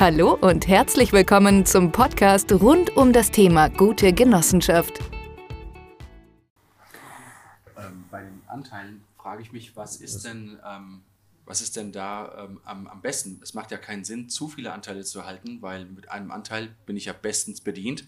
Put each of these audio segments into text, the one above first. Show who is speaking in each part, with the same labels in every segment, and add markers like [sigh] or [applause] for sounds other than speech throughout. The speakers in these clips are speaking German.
Speaker 1: Hallo und herzlich willkommen zum Podcast rund um das Thema gute Genossenschaft.
Speaker 2: Ähm, bei den Anteilen frage ich mich, was ist denn, ähm, was ist denn da ähm, am, am besten? Es macht ja keinen Sinn, zu viele Anteile zu halten, weil mit einem Anteil bin ich ja bestens bedient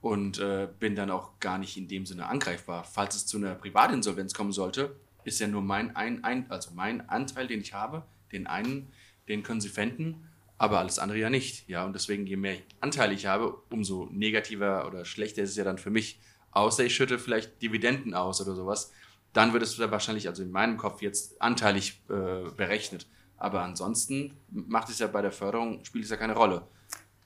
Speaker 2: und äh, bin dann auch gar nicht in dem Sinne angreifbar. Falls es zu einer Privatinsolvenz kommen sollte, ist ja nur mein, ein, ein, also mein Anteil, den ich habe, den einen, den können Sie fänden aber alles andere ja nicht. Ja, und deswegen, je mehr Anteile ich habe, umso negativer oder schlechter ist es ja dann für mich. Außer ich schütte vielleicht Dividenden aus oder sowas, dann wird es wahrscheinlich, also in meinem Kopf jetzt anteilig äh, berechnet. Aber ansonsten macht es ja bei der Förderung, spielt es ja keine Rolle.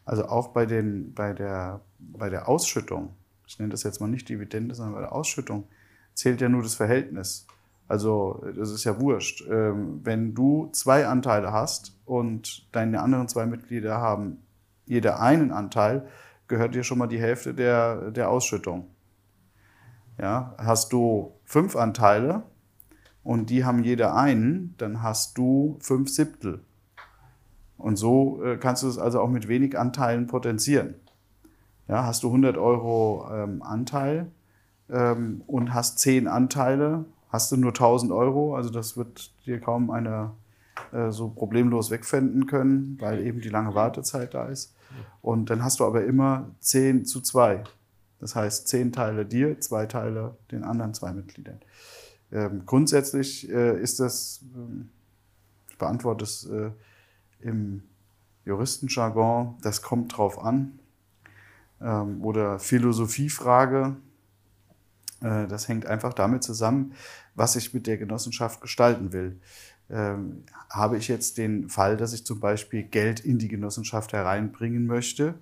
Speaker 3: Also auch bei, den, bei, der, bei der Ausschüttung, ich nenne das jetzt mal nicht Dividende, sondern bei der Ausschüttung, zählt ja nur das Verhältnis. Also das ist ja wurscht. Ähm, wenn du zwei Anteile hast und deine anderen zwei Mitglieder haben jeder einen Anteil, gehört dir schon mal die Hälfte der, der Ausschüttung. Ja, hast du fünf Anteile und die haben jeder einen, dann hast du fünf Siebtel. Und so äh, kannst du es also auch mit wenig Anteilen potenzieren. Ja, hast du 100 Euro ähm, Anteil ähm, und hast zehn Anteile, hast du nur 1000 Euro. Also das wird dir kaum einer äh, so problemlos wegfinden können, weil eben die lange Wartezeit da ist. Und dann hast du aber immer 10 zu 2. Das heißt, 10 Teile dir, 2 Teile den anderen zwei Mitgliedern. Ähm, grundsätzlich äh, ist das, äh, ich beantworte es äh, im Juristenjargon, das kommt drauf an. Ähm, oder Philosophiefrage, das hängt einfach damit zusammen, was ich mit der Genossenschaft gestalten will. Ähm, habe ich jetzt den Fall, dass ich zum Beispiel Geld in die Genossenschaft hereinbringen möchte,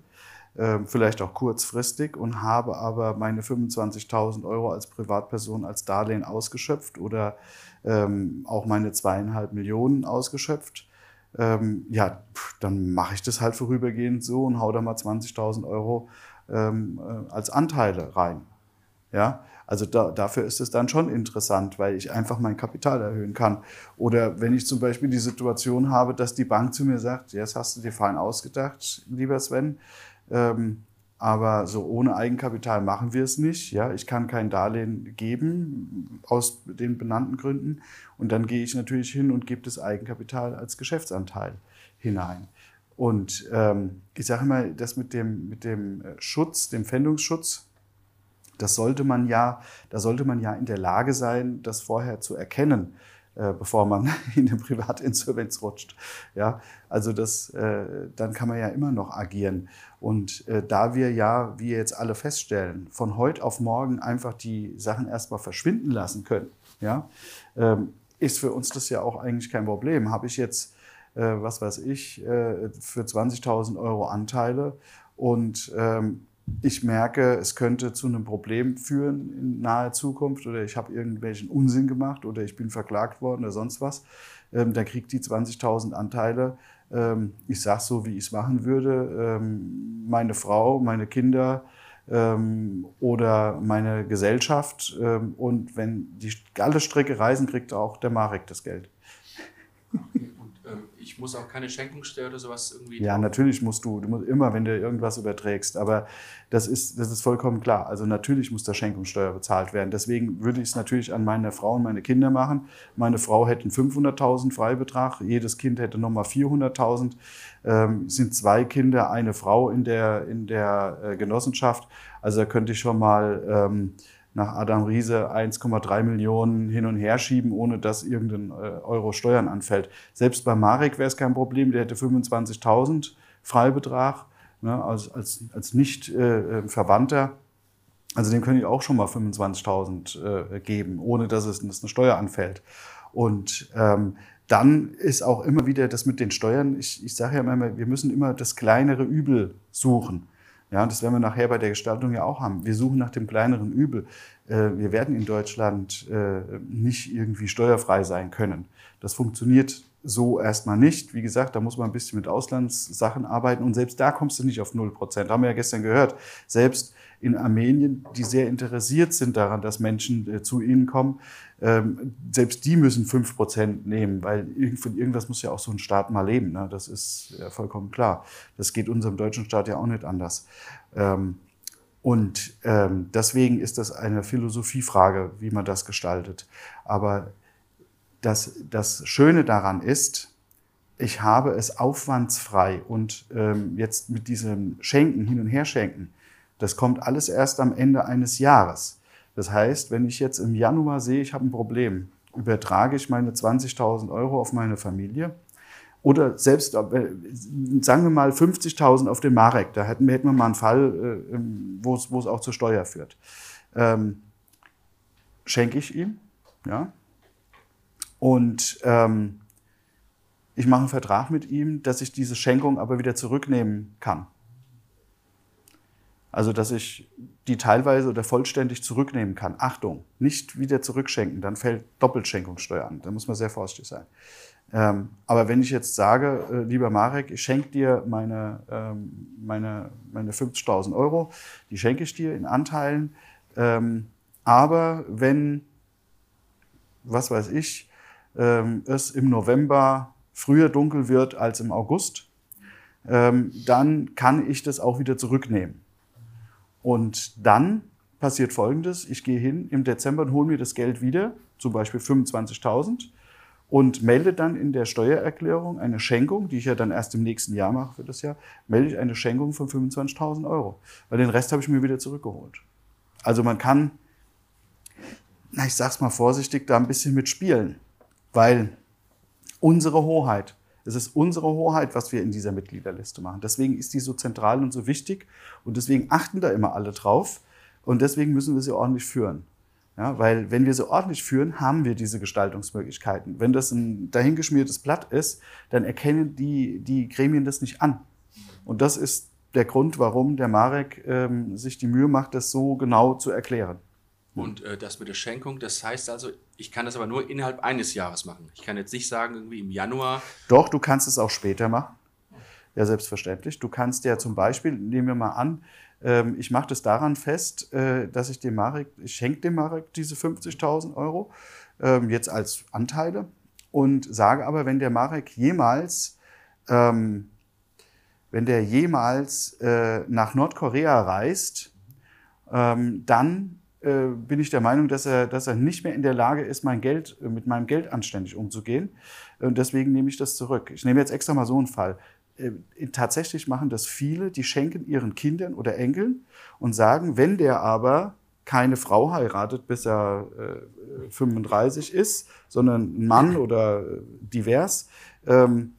Speaker 3: ähm, vielleicht auch kurzfristig und habe aber meine 25.000 Euro als Privatperson als Darlehen ausgeschöpft oder ähm, auch meine zweieinhalb Millionen ausgeschöpft, ja, dann mache ich das halt vorübergehend so und hau da mal 20.000 Euro äh, als Anteile rein. Ja, also da, dafür ist es dann schon interessant, weil ich einfach mein Kapital erhöhen kann. Oder wenn ich zum Beispiel die Situation habe, dass die Bank zu mir sagt, jetzt hast du dir fein ausgedacht, lieber Sven, ähm, aber so ohne Eigenkapital machen wir es nicht. Ja, ich kann kein Darlehen geben aus den benannten Gründen. Und dann gehe ich natürlich hin und gebe das Eigenkapital als Geschäftsanteil hinein. Und ähm, ich sage immer, das mit dem, mit dem Schutz, dem Pfändungsschutz, das sollte man ja, da sollte man ja in der Lage sein, das vorher zu erkennen, äh, bevor man [laughs] in eine Privatinsolvenz rutscht. Ja, also das, äh, dann kann man ja immer noch agieren. Und äh, da wir ja, wie jetzt alle feststellen, von heute auf morgen einfach die Sachen erstmal verschwinden lassen können, ja, ähm, ist für uns das ja auch eigentlich kein Problem. Habe ich jetzt, äh, was weiß ich, äh, für 20.000 Euro Anteile und ähm, ich merke, es könnte zu einem Problem führen in naher Zukunft oder ich habe irgendwelchen Unsinn gemacht oder ich bin verklagt worden oder sonst was, ähm, dann kriegt die 20.000 Anteile. Ähm, ich sage so, wie ich es machen würde. Ähm, meine Frau, meine Kinder ähm, oder meine Gesellschaft. Ähm, und wenn die alle Strecke reisen, kriegt auch der Marek das Geld [laughs]
Speaker 2: ich muss auch keine Schenkungssteuer oder sowas irgendwie.
Speaker 3: Ja, natürlich musst du. Du musst immer, wenn du irgendwas überträgst. Aber das ist, das ist vollkommen klar. Also natürlich muss da Schenkungssteuer bezahlt werden. Deswegen würde ich es natürlich an meine Frau und meine Kinder machen. Meine Frau hätte einen 500.000 Freibetrag. Jedes Kind hätte nochmal 400.000. Ähm, sind zwei Kinder, eine Frau in der, in der äh, Genossenschaft. Also da könnte ich schon mal. Ähm, nach Adam Riese 1,3 Millionen hin und her schieben, ohne dass irgendein äh, Euro Steuern anfällt. Selbst bei Marek wäre es kein Problem, der hätte 25.000 Freibetrag ne, als, als, als Nicht-Verwandter. Äh, also dem können ich auch schon mal 25.000 äh, geben, ohne dass es dass eine Steuer anfällt. Und ähm, dann ist auch immer wieder das mit den Steuern, ich, ich sage ja immer, wir müssen immer das kleinere Übel suchen. Ja, das werden wir nachher bei der Gestaltung ja auch haben. Wir suchen nach dem kleineren Übel. Äh, wir werden in Deutschland äh, nicht irgendwie steuerfrei sein können. Das funktioniert so erstmal nicht. Wie gesagt, da muss man ein bisschen mit Auslandssachen arbeiten und selbst da kommst du nicht auf 0 Prozent. Haben wir ja gestern gehört. Selbst in Armenien, die sehr interessiert sind daran, dass Menschen äh, zu ihnen kommen, ähm, selbst die müssen 5 Prozent nehmen, weil von irgendwas muss ja auch so ein Staat mal leben. Ne? Das ist ja vollkommen klar. Das geht unserem deutschen Staat ja auch nicht anders. Ähm, und ähm, deswegen ist das eine Philosophiefrage, wie man das gestaltet. Aber das, das Schöne daran ist, ich habe es aufwandsfrei und ähm, jetzt mit diesem Schenken, hin und her schenken, das kommt alles erst am Ende eines Jahres. Das heißt, wenn ich jetzt im Januar sehe, ich habe ein Problem, übertrage ich meine 20.000 Euro auf meine Familie oder selbst, äh, sagen wir mal 50.000 auf den Marek, da hätten wir, hätten wir mal einen Fall, äh, wo es, wo es auch zur Steuer führt. Ähm, schenke ich ihm, ja, und ähm, ich mache einen Vertrag mit ihm, dass ich diese Schenkung aber wieder zurücknehmen kann. Also, dass ich die teilweise oder vollständig zurücknehmen kann. Achtung, nicht wieder zurückschenken, dann fällt Doppelschenkungssteuer an. Da muss man sehr vorsichtig sein. Ähm, aber wenn ich jetzt sage, äh, lieber Marek, ich schenke dir meine, ähm, meine, meine 50.000 Euro, die schenke ich dir in Anteilen. Ähm, aber wenn, was weiß ich, ähm, es im November früher dunkel wird als im August, ähm, dann kann ich das auch wieder zurücknehmen. Und dann passiert Folgendes. Ich gehe hin im Dezember und hole mir das Geld wieder, zum Beispiel 25.000, und melde dann in der Steuererklärung eine Schenkung, die ich ja dann erst im nächsten Jahr mache für das Jahr, melde ich eine Schenkung von 25.000 Euro. Weil den Rest habe ich mir wieder zurückgeholt. Also man kann, na, ich sag's mal vorsichtig, da ein bisschen mitspielen. Weil unsere Hoheit, es ist unsere Hoheit, was wir in dieser Mitgliederliste machen. Deswegen ist die so zentral und so wichtig und deswegen achten da immer alle drauf und deswegen müssen wir sie ordentlich führen. Ja, weil wenn wir sie ordentlich führen, haben wir diese Gestaltungsmöglichkeiten. Wenn das ein dahingeschmiertes Blatt ist, dann erkennen die, die Gremien das nicht an. Und das ist der Grund, warum der Marek ähm, sich die Mühe macht, das so genau zu erklären.
Speaker 2: Und äh, das mit der Schenkung, das heißt also, ich kann das aber nur innerhalb eines Jahres machen. Ich kann jetzt nicht sagen, irgendwie im Januar.
Speaker 3: Doch, du kannst es auch später machen. Ja, selbstverständlich. Du kannst ja zum Beispiel, nehmen wir mal an, ähm, ich mache das daran fest, äh, dass ich dem Marek, ich schenke dem Marek diese 50.000 Euro ähm, jetzt als Anteile und sage aber, wenn der Marek jemals, ähm, wenn der jemals äh, nach Nordkorea reist, ähm, dann äh, bin ich der Meinung, dass er, dass er nicht mehr in der Lage ist, mein Geld, äh, mit meinem Geld anständig umzugehen. Und deswegen nehme ich das zurück. Ich nehme jetzt extra mal so einen Fall. Äh, tatsächlich machen das viele, die schenken ihren Kindern oder Enkeln und sagen, wenn der aber keine Frau heiratet, bis er äh, 35 ist, sondern ein Mann oder divers, ähm,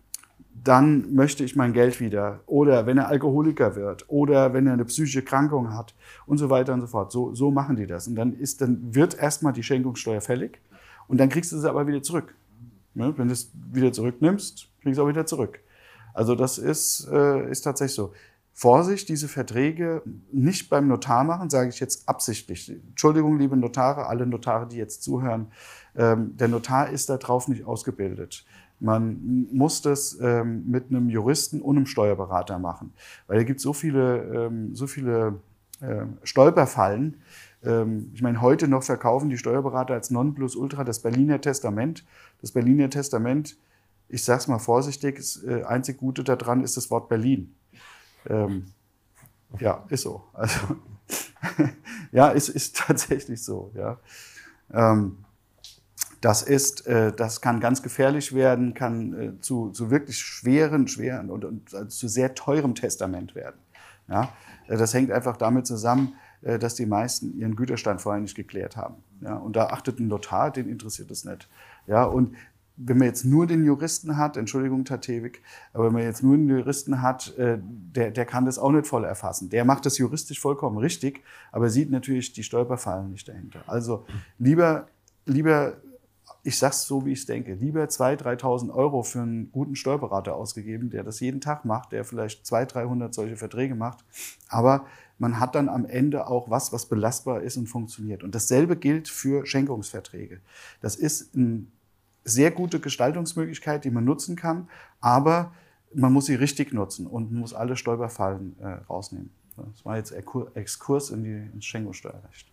Speaker 3: dann möchte ich mein Geld wieder. Oder wenn er Alkoholiker wird oder wenn er eine psychische Krankung hat und so weiter und so fort. So, so machen die das. Und dann, ist, dann wird erstmal die Schenkungssteuer fällig und dann kriegst du sie aber wieder zurück. Ne? Wenn du es wieder zurücknimmst, kriegst du auch wieder zurück. Also das ist, äh, ist tatsächlich so. Vorsicht, diese Verträge nicht beim Notar machen, sage ich jetzt absichtlich. Entschuldigung, liebe Notare, alle Notare, die jetzt zuhören. Ähm, der Notar ist darauf nicht ausgebildet. Man muss das ähm, mit einem Juristen und einem Steuerberater machen, weil es gibt so viele, ähm, so viele äh, Stolperfallen. Ähm, ich meine, heute noch verkaufen die Steuerberater als Nonplusultra das Berliner Testament. Das Berliner Testament, ich sage es mal vorsichtig, das äh, einzig Gute daran ist das Wort Berlin. Ähm, ja, ist so. Also, [laughs] ja, ist, ist [laughs] tatsächlich so. Ja. Das ist, äh, das kann ganz gefährlich werden, kann äh, zu, zu wirklich schweren, schweren und, und also zu sehr teurem Testament werden. Ja? Äh, das hängt einfach damit zusammen, dass die meisten ihren Güterstand vorher nicht geklärt haben. Ja? Und da achtet ein Notar, den interessiert es nicht. Ja? Und wenn man jetzt nur den Juristen hat, Entschuldigung, Tatewig, aber wenn man jetzt nur den Juristen hat, der, der kann das auch nicht voll erfassen. Der macht das juristisch vollkommen richtig, aber sieht natürlich die Stolperfallen nicht dahinter. Also lieber, lieber ich sag's so, wie ich denke. Lieber 2.000, 3.000 Euro für einen guten Steuerberater ausgegeben, der das jeden Tag macht, der vielleicht 200, 300 solche Verträge macht. Aber man hat dann am Ende auch was, was belastbar ist und funktioniert. Und dasselbe gilt für Schenkungsverträge. Das ist eine sehr gute Gestaltungsmöglichkeit, die man nutzen kann, aber man muss sie richtig nutzen und muss alle Stolperfallen äh, rausnehmen. Das war jetzt Exkurs in die, ins Schenkungssteuerrecht.